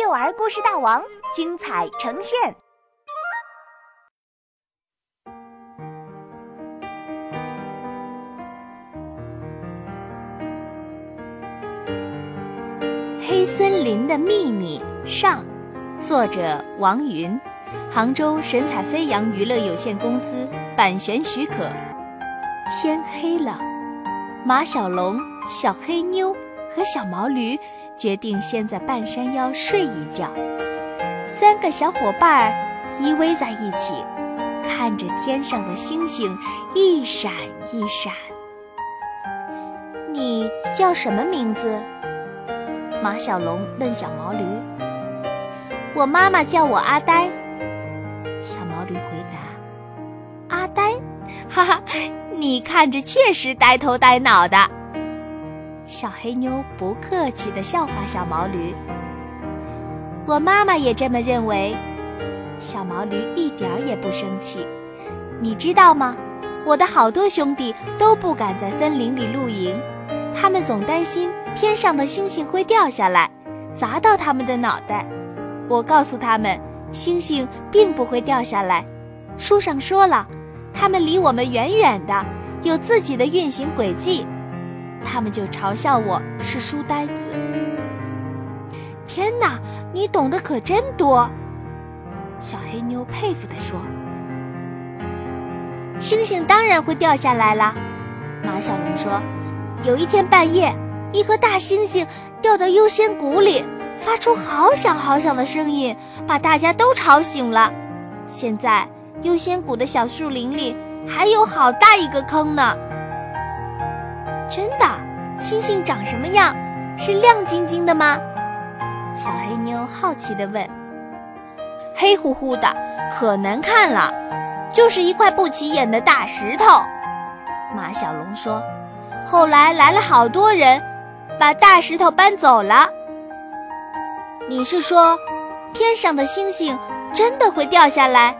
幼儿故事大王精彩呈现。黑森林的秘密上，作者王云，杭州神采飞扬娱乐有限公司版权许可。天黑了，马小龙、小黑妞和小毛驴决定先在半山腰睡一觉。三个小伙伴依偎在一起，看着天上的星星一闪一闪。你叫什么名字？马小龙问小毛驴：“我妈妈叫我阿呆。”小毛驴回答：“阿呆，哈哈，你看着确实呆头呆脑的。”小黑妞不客气地笑话小毛驴：“我妈妈也这么认为。”小毛驴一点儿也不生气。你知道吗？我的好多兄弟都不敢在森林里露营，他们总担心。天上的星星会掉下来，砸到他们的脑袋。我告诉他们，星星并不会掉下来。书上说了，它们离我们远远的，有自己的运行轨迹。他们就嘲笑我是书呆子。天哪，你懂得可真多！小黑妞佩服地说：“星星当然会掉下来了。”马小龙说：“有一天半夜。”一颗大星星掉到优仙谷里，发出好响好响的声音，把大家都吵醒了。现在优仙谷的小树林里还有好大一个坑呢。真的，星星长什么样？是亮晶晶的吗？小黑妞好奇地问。黑乎乎的，可难看了，就是一块不起眼的大石头。马小龙说。后来来了好多人。把大石头搬走了。你是说，天上的星星真的会掉下来？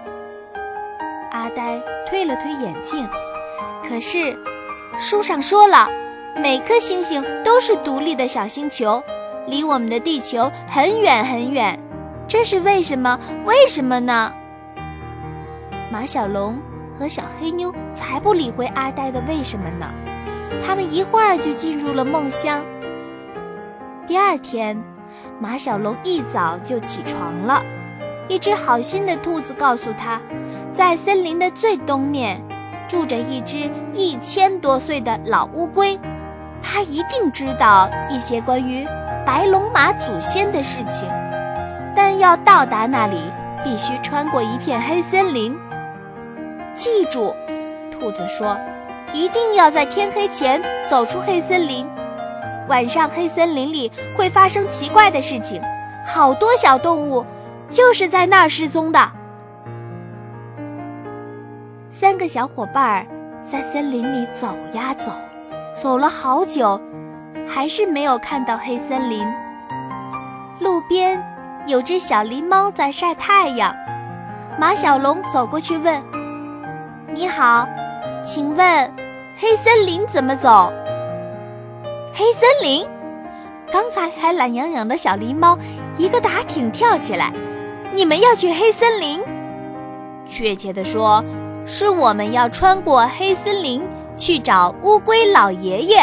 阿呆推了推眼镜。可是，书上说了，每颗星星都是独立的小星球，离我们的地球很远很远。这是为什么？为什么呢？马小龙和小黑妞才不理会阿呆的为什么呢。他们一会儿就进入了梦乡。第二天，马小龙一早就起床了。一只好心的兔子告诉他，在森林的最东面，住着一只一千多岁的老乌龟，它一定知道一些关于白龙马祖先的事情。但要到达那里，必须穿过一片黑森林。记住，兔子说，一定要在天黑前走出黑森林。晚上黑森林里会发生奇怪的事情，好多小动物就是在那儿失踪的。三个小伙伴儿在森林里走呀走，走了好久，还是没有看到黑森林。路边有只小狸猫在晒太阳，马小龙走过去问：“你好，请问黑森林怎么走？”黑森林，刚才还懒洋洋的小狸猫一个打挺跳起来。你们要去黑森林？确切的说，是我们要穿过黑森林去找乌龟老爷爷。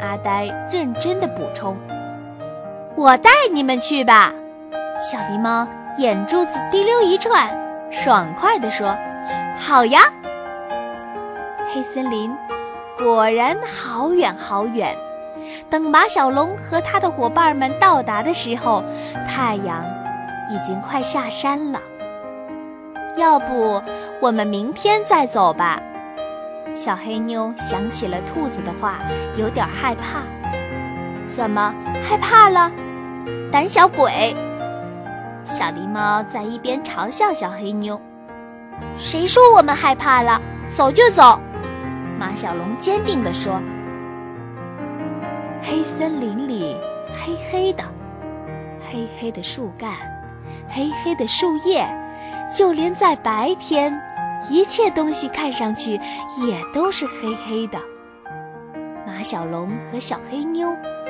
阿呆认真的补充：“我带你们去吧。”小狸猫眼珠子滴溜一转，爽快地说：“好呀。”黑森林。果然好远好远，等马小龙和他的伙伴们到达的时候，太阳已经快下山了。要不我们明天再走吧？小黑妞想起了兔子的话，有点害怕。怎么害怕了？胆小鬼！小狸猫在一边嘲笑小黑妞：“谁说我们害怕了？走就走。”马小龙坚定地说：“黑森林里黑黑的，黑黑的树干，黑黑的树叶，就连在白天，一切东西看上去也都是黑黑的。”马小龙和小黑妞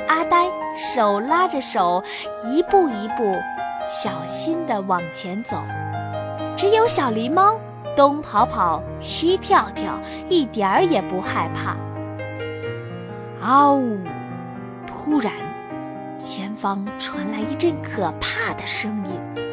阿呆手拉着手，一步一步小心地往前走。只有小狸猫东跑跑，西跳跳，一点儿也不害怕。嗷呜！突然，前方传来一阵可怕的声音。